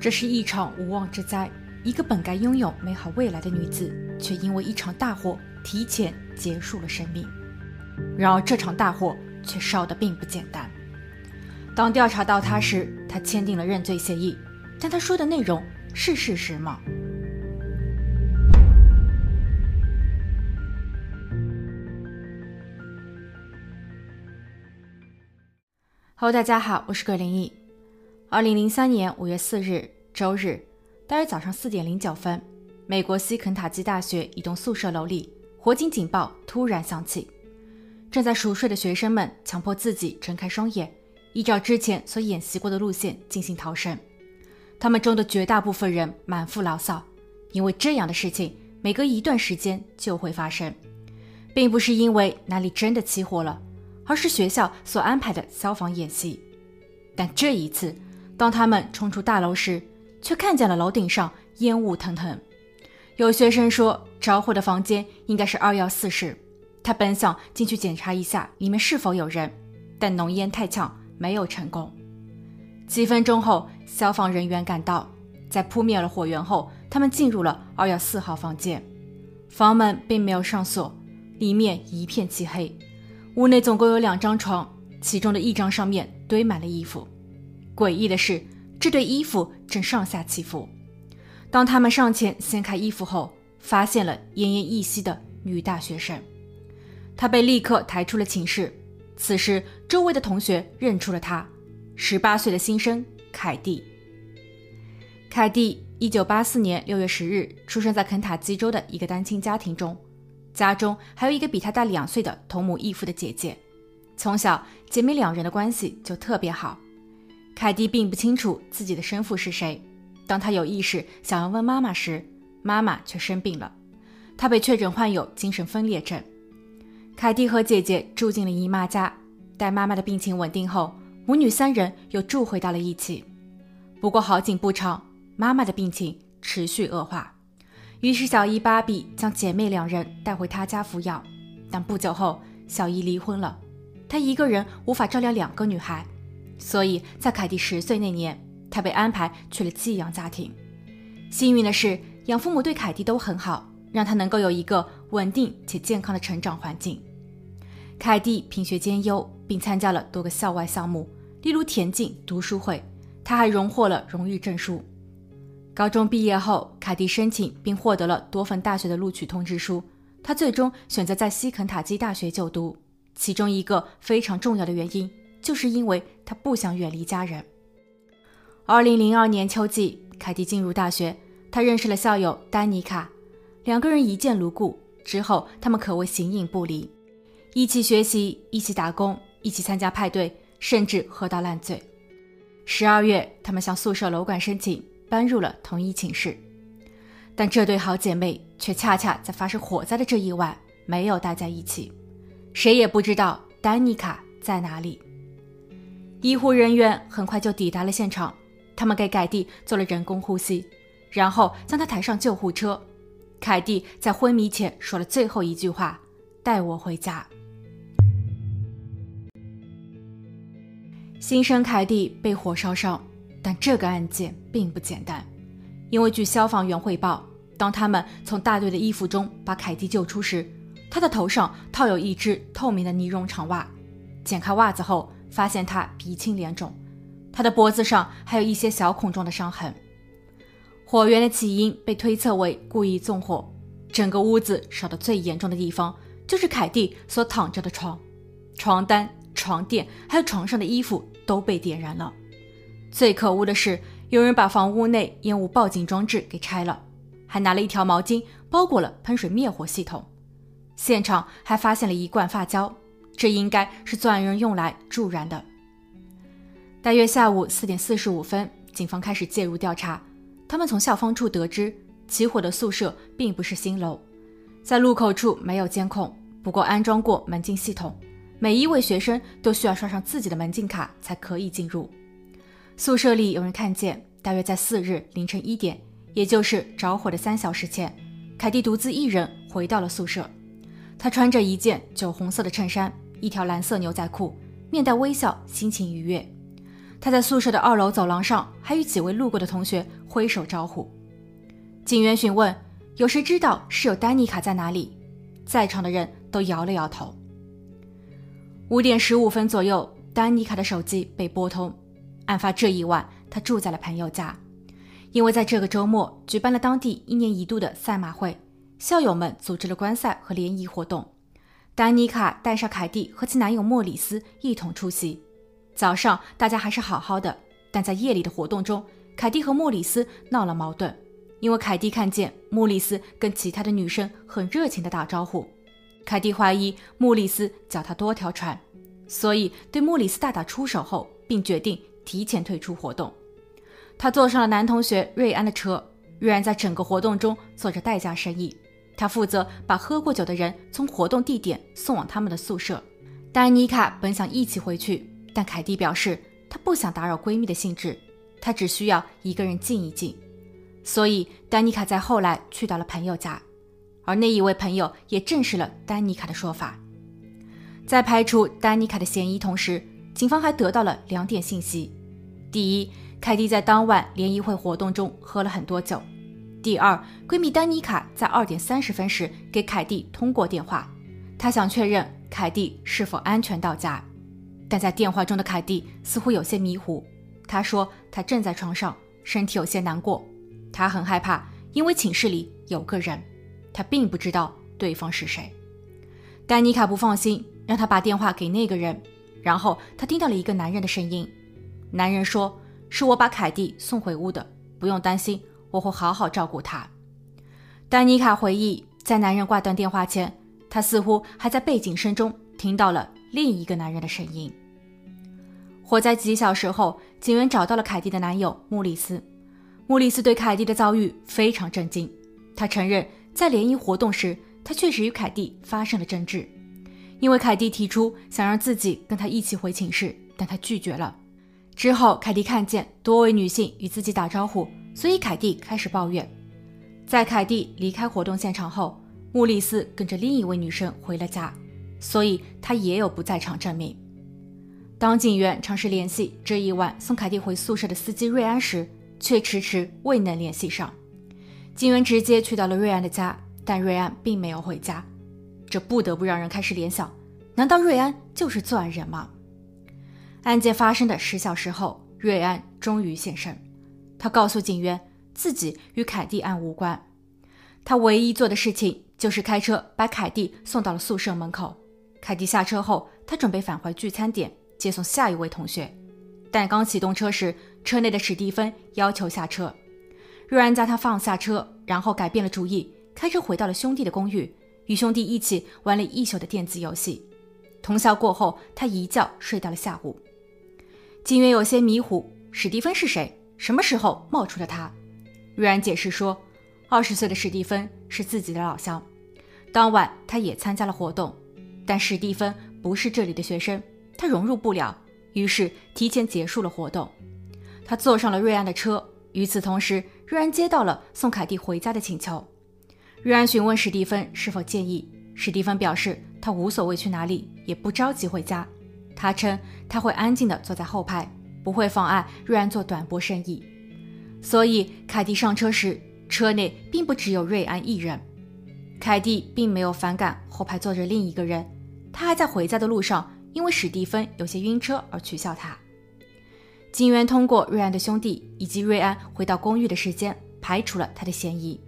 这是一场无妄之灾。一个本该拥有美好未来的女子，却因为一场大火提前结束了生命。然而，这场大火却烧得并不简单。当调查到她时，她签订了认罪协议，但她说的内容是事实吗？Hello，大家好，我是葛林毅。二零零三年五月四日，周日。大约早上四点零九分，美国西肯塔基大学一栋宿舍楼里，火警警报突然响起。正在熟睡的学生们强迫自己睁开双眼，依照之前所演习过的路线进行逃生。他们中的绝大部分人满腹牢骚，因为这样的事情每隔一段时间就会发生，并不是因为哪里真的起火了，而是学校所安排的消防演习。但这一次，当他们冲出大楼时，却看见了楼顶上烟雾腾腾。有学生说，着火的房间应该是二幺四室。他本想进去检查一下里面是否有人，但浓烟太呛，没有成功。几分钟后，消防人员赶到，在扑灭了火源后，他们进入了二幺四号房间。房门并没有上锁，里面一片漆黑。屋内总共有两张床，其中的一张上面堆满了衣服。诡异的是。这对衣服正上下起伏。当他们上前掀开衣服后，发现了奄奄一息的女大学生。她被立刻抬出了寝室。此时，周围的同学认出了她——十八岁的新生凯蒂。凯蒂，一九八四年六月十日出生在肯塔基州的一个单亲家庭中，家中还有一个比她大两岁的同母异父的姐姐。从小，姐妹两人的关系就特别好。凯蒂并不清楚自己的生父是谁。当他有意识想要问妈妈时，妈妈却生病了，她被确诊患有精神分裂症。凯蒂和姐姐住进了姨妈家，待妈妈的病情稳定后，母女三人又住回到了一起。不过好景不长，妈妈的病情持续恶化，于是小姨芭比将姐妹两人带回她家抚养。但不久后，小姨离婚了，她一个人无法照料两个女孩。所以在凯蒂十岁那年，他被安排去了寄养家庭。幸运的是，养父母对凯蒂都很好，让他能够有一个稳定且健康的成长环境。凯蒂品学兼优，并参加了多个校外项目，例如田径、读书会。他还荣获了荣誉证书。高中毕业后，凯蒂申请并获得了多份大学的录取通知书。他最终选择在西肯塔基大学就读，其中一个非常重要的原因。就是因为他不想远离家人。二零零二年秋季，凯蒂进入大学，他认识了校友丹尼卡，两个人一见如故。之后，他们可谓形影不离，一起学习，一起打工，一起参加派对，甚至喝到烂醉。十二月，他们向宿舍楼管申请搬入了同一寝室，但这对好姐妹却恰恰在发生火灾的这一晚没有待在一起，谁也不知道丹尼卡在哪里。医护人员很快就抵达了现场，他们给凯蒂做了人工呼吸，然后将她抬上救护车。凯蒂在昏迷前说了最后一句话：“带我回家。”新生凯蒂被火烧伤，但这个案件并不简单，因为据消防员汇报，当他们从大队的衣服中把凯蒂救出时，他的头上套有一只透明的呢绒长袜，剪开袜子后。发现他鼻青脸肿，他的脖子上还有一些小孔状的伤痕。火源的起因被推测为故意纵火。整个屋子烧得最严重的地方就是凯蒂所躺着的床，床单、床垫还有床上的衣服都被点燃了。最可恶的是，有人把房屋内烟雾报警装置给拆了，还拿了一条毛巾包裹了喷水灭火系统。现场还发现了一罐发胶。这应该是作案人用来助燃的。大约下午四点四十五分，警方开始介入调查。他们从校方处得知，起火的宿舍并不是新楼，在入口处没有监控，不过安装过门禁系统，每一位学生都需要刷上自己的门禁卡才可以进入。宿舍里有人看见，大约在四日凌晨一点，也就是着火的三小时前，凯蒂独自一人回到了宿舍。他穿着一件酒红色的衬衫。一条蓝色牛仔裤，面带微笑，心情愉悦。他在宿舍的二楼走廊上还与几位路过的同学挥手招呼。警员询问有谁知道室友丹妮卡在哪里，在场的人都摇了摇头。五点十五分左右，丹妮卡的手机被拨通。案发这一晚，她住在了朋友家，因为在这个周末举办了当地一年一度的赛马会，校友们组织了观赛和联谊活动。丹妮卡带上凯蒂和其男友莫里斯一同出席。早上大家还是好好的，但在夜里的活动中，凯蒂和莫里斯闹了矛盾，因为凯蒂看见莫里斯跟其他的女生很热情的打招呼。凯蒂怀疑莫里斯脚踏多条船，所以对莫里斯大打出手后，并决定提前退出活动。他坐上了男同学瑞安的车，瑞安在整个活动中做着代驾生意，他负责把喝过酒的人从活动地点送往他们的宿舍。丹妮卡本想一起回去，但凯蒂表示她不想打扰闺蜜的兴致，她只需要一个人静一静。所以丹妮卡在后来去到了朋友家。而那一位朋友也证实了丹妮卡的说法。在排除丹妮卡的嫌疑同时，警方还得到了两点信息：第一，凯蒂在当晚联谊会活动中喝了很多酒；第二，闺蜜丹妮卡在二点三十分时给凯蒂通过电话，她想确认凯蒂是否安全到家。但在电话中的凯蒂似乎有些迷糊，她说她正在床上，身体有些难过，她很害怕，因为寝室里有个人。她并不知道对方是谁，丹妮卡不放心，让她把电话给那个人。然后她听到了一个男人的声音，男人说：“是我把凯蒂送回屋的，不用担心，我会好好照顾她。”丹妮卡回忆，在男人挂断电话前，他似乎还在背景声中听到了另一个男人的声音。火灾几小时后，警员找到了凯蒂的男友穆里斯。穆里斯对凯蒂的遭遇非常震惊，他承认。在联谊活动时，他确实与凯蒂发生了争执，因为凯蒂提出想让自己跟他一起回寝室，但他拒绝了。之后，凯蒂看见多位女性与自己打招呼，所以凯蒂开始抱怨。在凯蒂离开活动现场后，穆里斯跟着另一位女生回了家，所以他也有不在场证明。当警员尝试联系这一晚送凯蒂回宿舍的司机瑞安时，却迟迟未能联系上。警员直接去到了瑞安的家，但瑞安并没有回家，这不得不让人开始联想：难道瑞安就是作案人吗？案件发生的十小时后，瑞安终于现身。他告诉警员，自己与凯蒂案无关，他唯一做的事情就是开车把凯蒂送到了宿舍门口。凯蒂下车后，他准备返回聚餐点接送下一位同学，但刚启动车时，车内的史蒂芬要求下车。瑞安将他放下车，然后改变了主意，开车回到了兄弟的公寓，与兄弟一起玩了一宿的电子游戏。通宵过后，他一觉睡到了下午。警员有些迷糊，史蒂芬是谁？什么时候冒出了他？瑞安解释说，二十岁的史蒂芬是自己的老乡，当晚他也参加了活动，但史蒂芬不是这里的学生，他融入不了，于是提前结束了活动。他坐上了瑞安的车，与此同时。瑞安接到了送凯蒂回家的请求。瑞安询问史蒂芬是否介意，史蒂芬表示他无所谓去哪里，也不着急回家。他称他会安静地坐在后排，不会妨碍瑞安做短波生意。所以凯蒂上车时，车内并不只有瑞安一人。凯蒂并没有反感后排坐着另一个人，他还在回家的路上，因为史蒂芬有些晕车而取笑他。警员通过瑞安的兄弟以及瑞安回到公寓的时间，排除了他的嫌疑。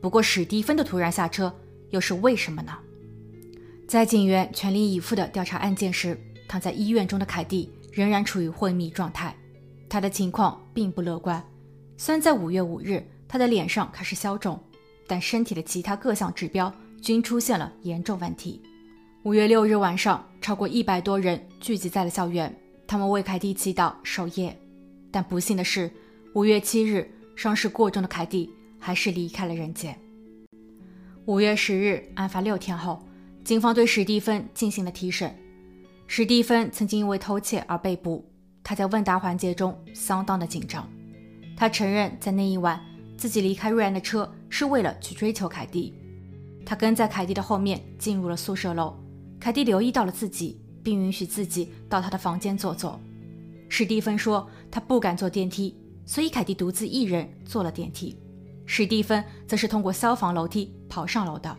不过史蒂芬的突然下车又是为什么呢？在警员全力以赴地调查案件时，躺在医院中的凯蒂仍然处于昏迷状态，他的情况并不乐观。虽然在五月五日，他的脸上开始消肿，但身体的其他各项指标均出现了严重问题。五月六日晚上，超过一百多人聚集在了校园。他们为凯蒂祈祷守夜，但不幸的是，五月七日，伤势过重的凯蒂还是离开了人间。五月十日，案发六天后，警方对史蒂芬进行了提审。史蒂芬曾经因为偷窃而被捕，他在问答环节中相当的紧张。他承认在那一晚自己离开瑞安的车是为了去追求凯蒂。他跟在凯蒂的后面进入了宿舍楼，凯蒂留意到了自己。并允许自己到他的房间坐坐。史蒂芬说他不敢坐电梯，所以凯蒂独自一人坐了电梯。史蒂芬则是通过消防楼梯跑上楼的。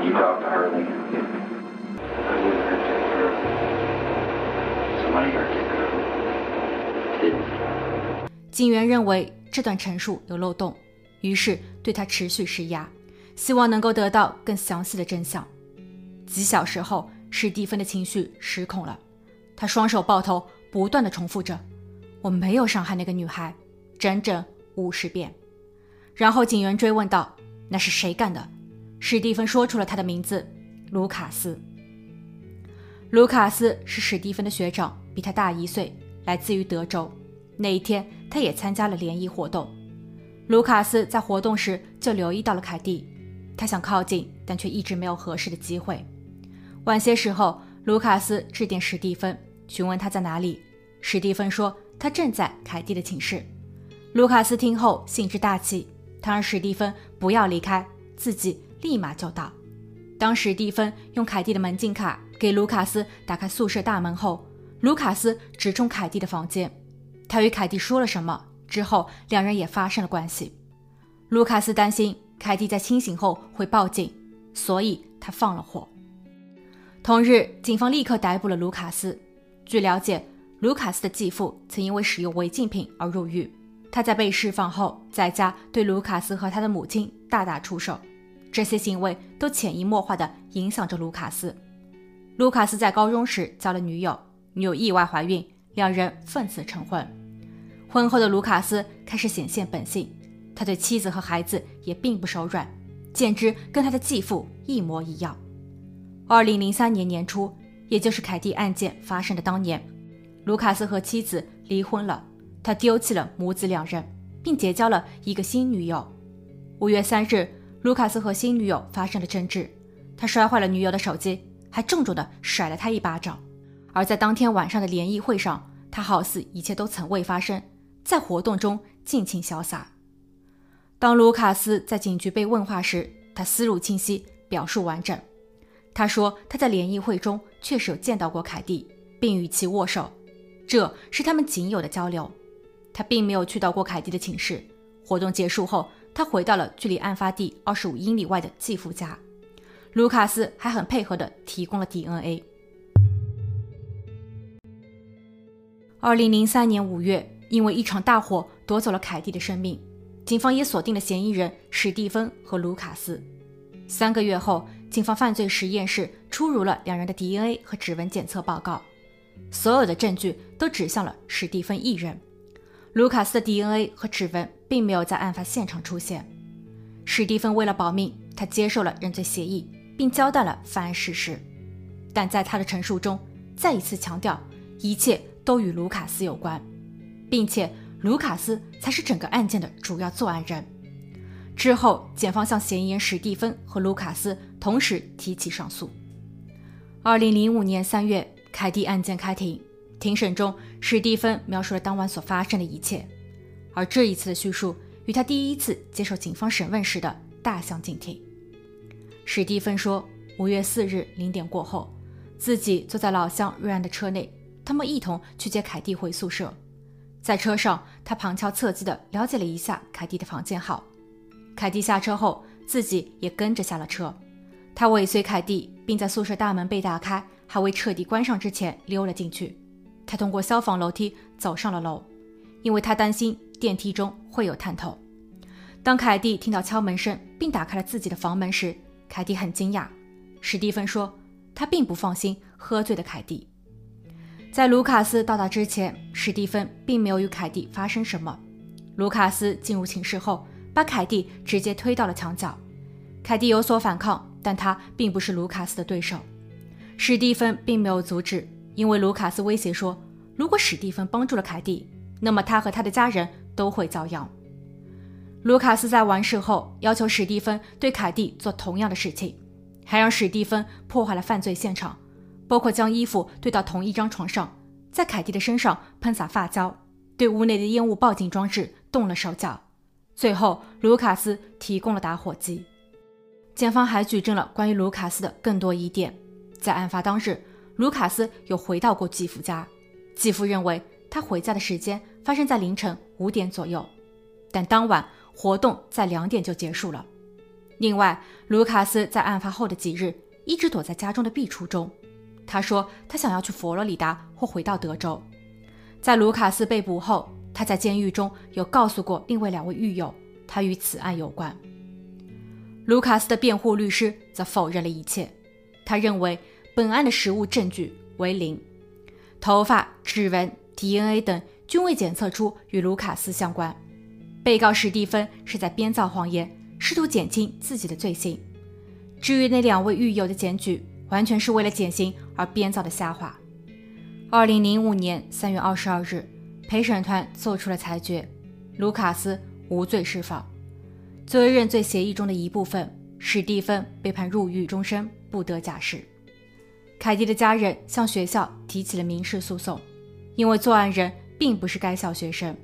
You talk to her then? I wouldn't hurt that girl. Somebody hurt that girl. Didn't. 警员认为这段陈述有漏洞，于是对他持续施压，希望能够得到更详细的真相。几小时后，史蒂芬的情绪失控了，他双手抱头，不断的重复着：“我没有伤害那个女孩，整整五十遍。”然后警员追问道：“那是谁干的？”史蒂芬说出了他的名字：卢卡斯。卢卡斯是史蒂芬的学长，比他大一岁，来自于德州。那一天，他也参加了联谊活动。卢卡斯在活动时就留意到了凯蒂，他想靠近，但却一直没有合适的机会。晚些时候，卢卡斯致电史蒂芬，询问他在哪里。史蒂芬说他正在凯蒂的寝室。卢卡斯听后兴致大起，他让史蒂芬不要离开，自己立马就到。当史蒂芬用凯蒂的门禁卡给卢卡斯打开宿舍大门后，卢卡斯直冲凯蒂的房间。他与凯蒂说了什么之后，两人也发生了关系。卢卡斯担心凯蒂在清醒后会报警，所以他放了火。同日，警方立刻逮捕了卢卡斯。据了解，卢卡斯的继父曾因为使用违禁品而入狱。他在被释放后，在家对卢卡斯和他的母亲大打出手，这些行为都潜移默化地影响着卢卡斯。卢卡斯在高中时交了女友，女友意外怀孕，两人奉子成婚。婚后的卢卡斯开始显现本性，他对妻子和孩子也并不手软，简直跟他的继父一模一样。二零零三年年初，也就是凯蒂案件发生的当年，卢卡斯和妻子离婚了，他丢弃了母子两人，并结交了一个新女友。五月三日，卢卡斯和新女友发生了争执，他摔坏了女友的手机，还重重的甩了她一巴掌。而在当天晚上的联谊会上，他好似一切都从未发生。在活动中尽情潇洒。当卢卡斯在警局被问话时，他思路清晰，表述完整。他说他在联谊会中确实有见到过凯蒂，并与其握手，这是他们仅有的交流。他并没有去到过凯蒂的寝室。活动结束后，他回到了距离案发地二十五英里外的继父家。卢卡斯还很配合地提供了 DNA。二零零三年五月。因为一场大火夺走了凯蒂的生命，警方也锁定了嫌疑人史蒂芬和卢卡斯。三个月后，警方犯罪实验室出炉了两人的 DNA 和指纹检测报告，所有的证据都指向了史蒂芬一人。卢卡斯的 DNA 和指纹并没有在案发现场出现。史蒂芬为了保命，他接受了认罪协议，并交代了犯案事实，但在他的陈述中再一次强调，一切都与卢卡斯有关。并且卢卡斯才是整个案件的主要作案人。之后，检方向嫌疑人史蒂芬和卢卡斯同时提起上诉。二零零五年三月，凯蒂案件开庭，庭审中，史蒂芬描述了当晚所发生的一切，而这一次的叙述与他第一次接受警方审问时的大相径庭。史蒂芬说，五月四日零点过后，自己坐在老乡瑞安的车内，他们一同去接凯蒂回宿舍。在车上，他旁敲侧击地了解了一下凯蒂的房间号。凯蒂下车后，自己也跟着下了车。他尾随凯蒂，并在宿舍大门被打开还未彻底关上之前溜了进去。他通过消防楼梯走上了楼，因为他担心电梯中会有探头。当凯蒂听到敲门声并打开了自己的房门时，凯蒂很惊讶。史蒂芬说，他并不放心喝醉的凯蒂。在卢卡斯到达之前，史蒂芬并没有与凯蒂发生什么。卢卡斯进入寝室后，把凯蒂直接推到了墙角。凯蒂有所反抗，但他并不是卢卡斯的对手。史蒂芬并没有阻止，因为卢卡斯威胁说，如果史蒂芬帮助了凯蒂，那么他和他的家人都会遭殃。卢卡斯在完事后要求史蒂芬对凯蒂做同样的事情，还让史蒂芬破坏了犯罪现场，包括将衣服堆到同一张床上，在凯蒂的身上喷洒发胶，对屋内的烟雾报警装置动了手脚。最后，卢卡斯提供了打火机。检方还举证了关于卢卡斯的更多疑点。在案发当日，卢卡斯有回到过继父家，继父认为他回家的时间发生在凌晨五点左右，但当晚。活动在两点就结束了。另外，卢卡斯在案发后的几日一直躲在家中的壁橱中。他说他想要去佛罗里达或回到德州。在卢卡斯被捕后，他在监狱中有告诉过另外两位狱友，他与此案有关。卢卡斯的辩护律师则否认了一切。他认为本案的实物证据为零，头发、指纹、DNA 等均未检测出与卢卡斯相关。被告史蒂芬是在编造谎言，试图减轻自己的罪行。至于那两位狱友的检举，完全是为了减刑而编造的瞎话。二零零五年三月二十二日，陪审团做出了裁决，卢卡斯无罪释放。作为认罪协议中的一部分，史蒂芬被判入狱终身，不得假释。凯蒂的家人向学校提起了民事诉讼，因为作案人并不是该校学生。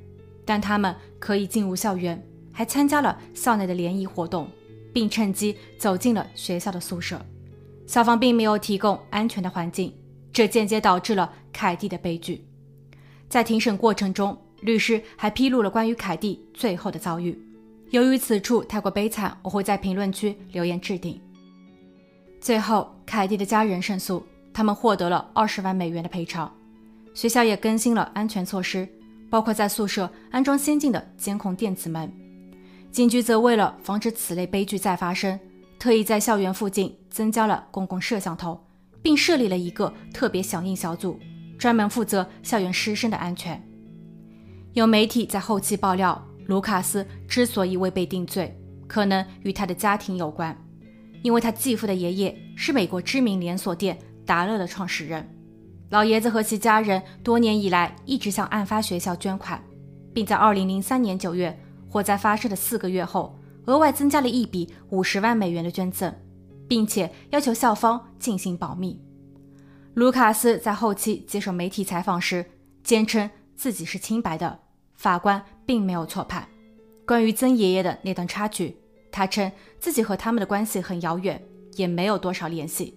但他们可以进入校园，还参加了校内的联谊活动，并趁机走进了学校的宿舍。校方并没有提供安全的环境，这间接导致了凯蒂的悲剧。在庭审过程中，律师还披露了关于凯蒂最后的遭遇。由于此处太过悲惨，我会在评论区留言置顶。最后，凯蒂的家人胜诉，他们获得了二十万美元的赔偿。学校也更新了安全措施。包括在宿舍安装先进的监控电子门，警局则为了防止此类悲剧再发生，特意在校园附近增加了公共摄像头，并设立了一个特别响应小组，专门负责校园师生的安全。有媒体在后期爆料，卢卡斯之所以未被定罪，可能与他的家庭有关，因为他继父的爷爷是美国知名连锁店达乐的创始人。老爷子和其家人多年以来一直向案发学校捐款，并在2003年9月火灾发生的四个月后，额外增加了一笔50万美元的捐赠，并且要求校方进行保密。卢卡斯在后期接受媒体采访时，坚称自己是清白的，法官并没有错判。关于曾爷爷的那段插曲，他称自己和他们的关系很遥远，也没有多少联系。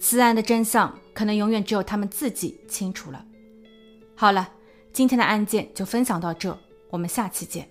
此案的真相。可能永远只有他们自己清楚了。好了，今天的案件就分享到这，我们下期见。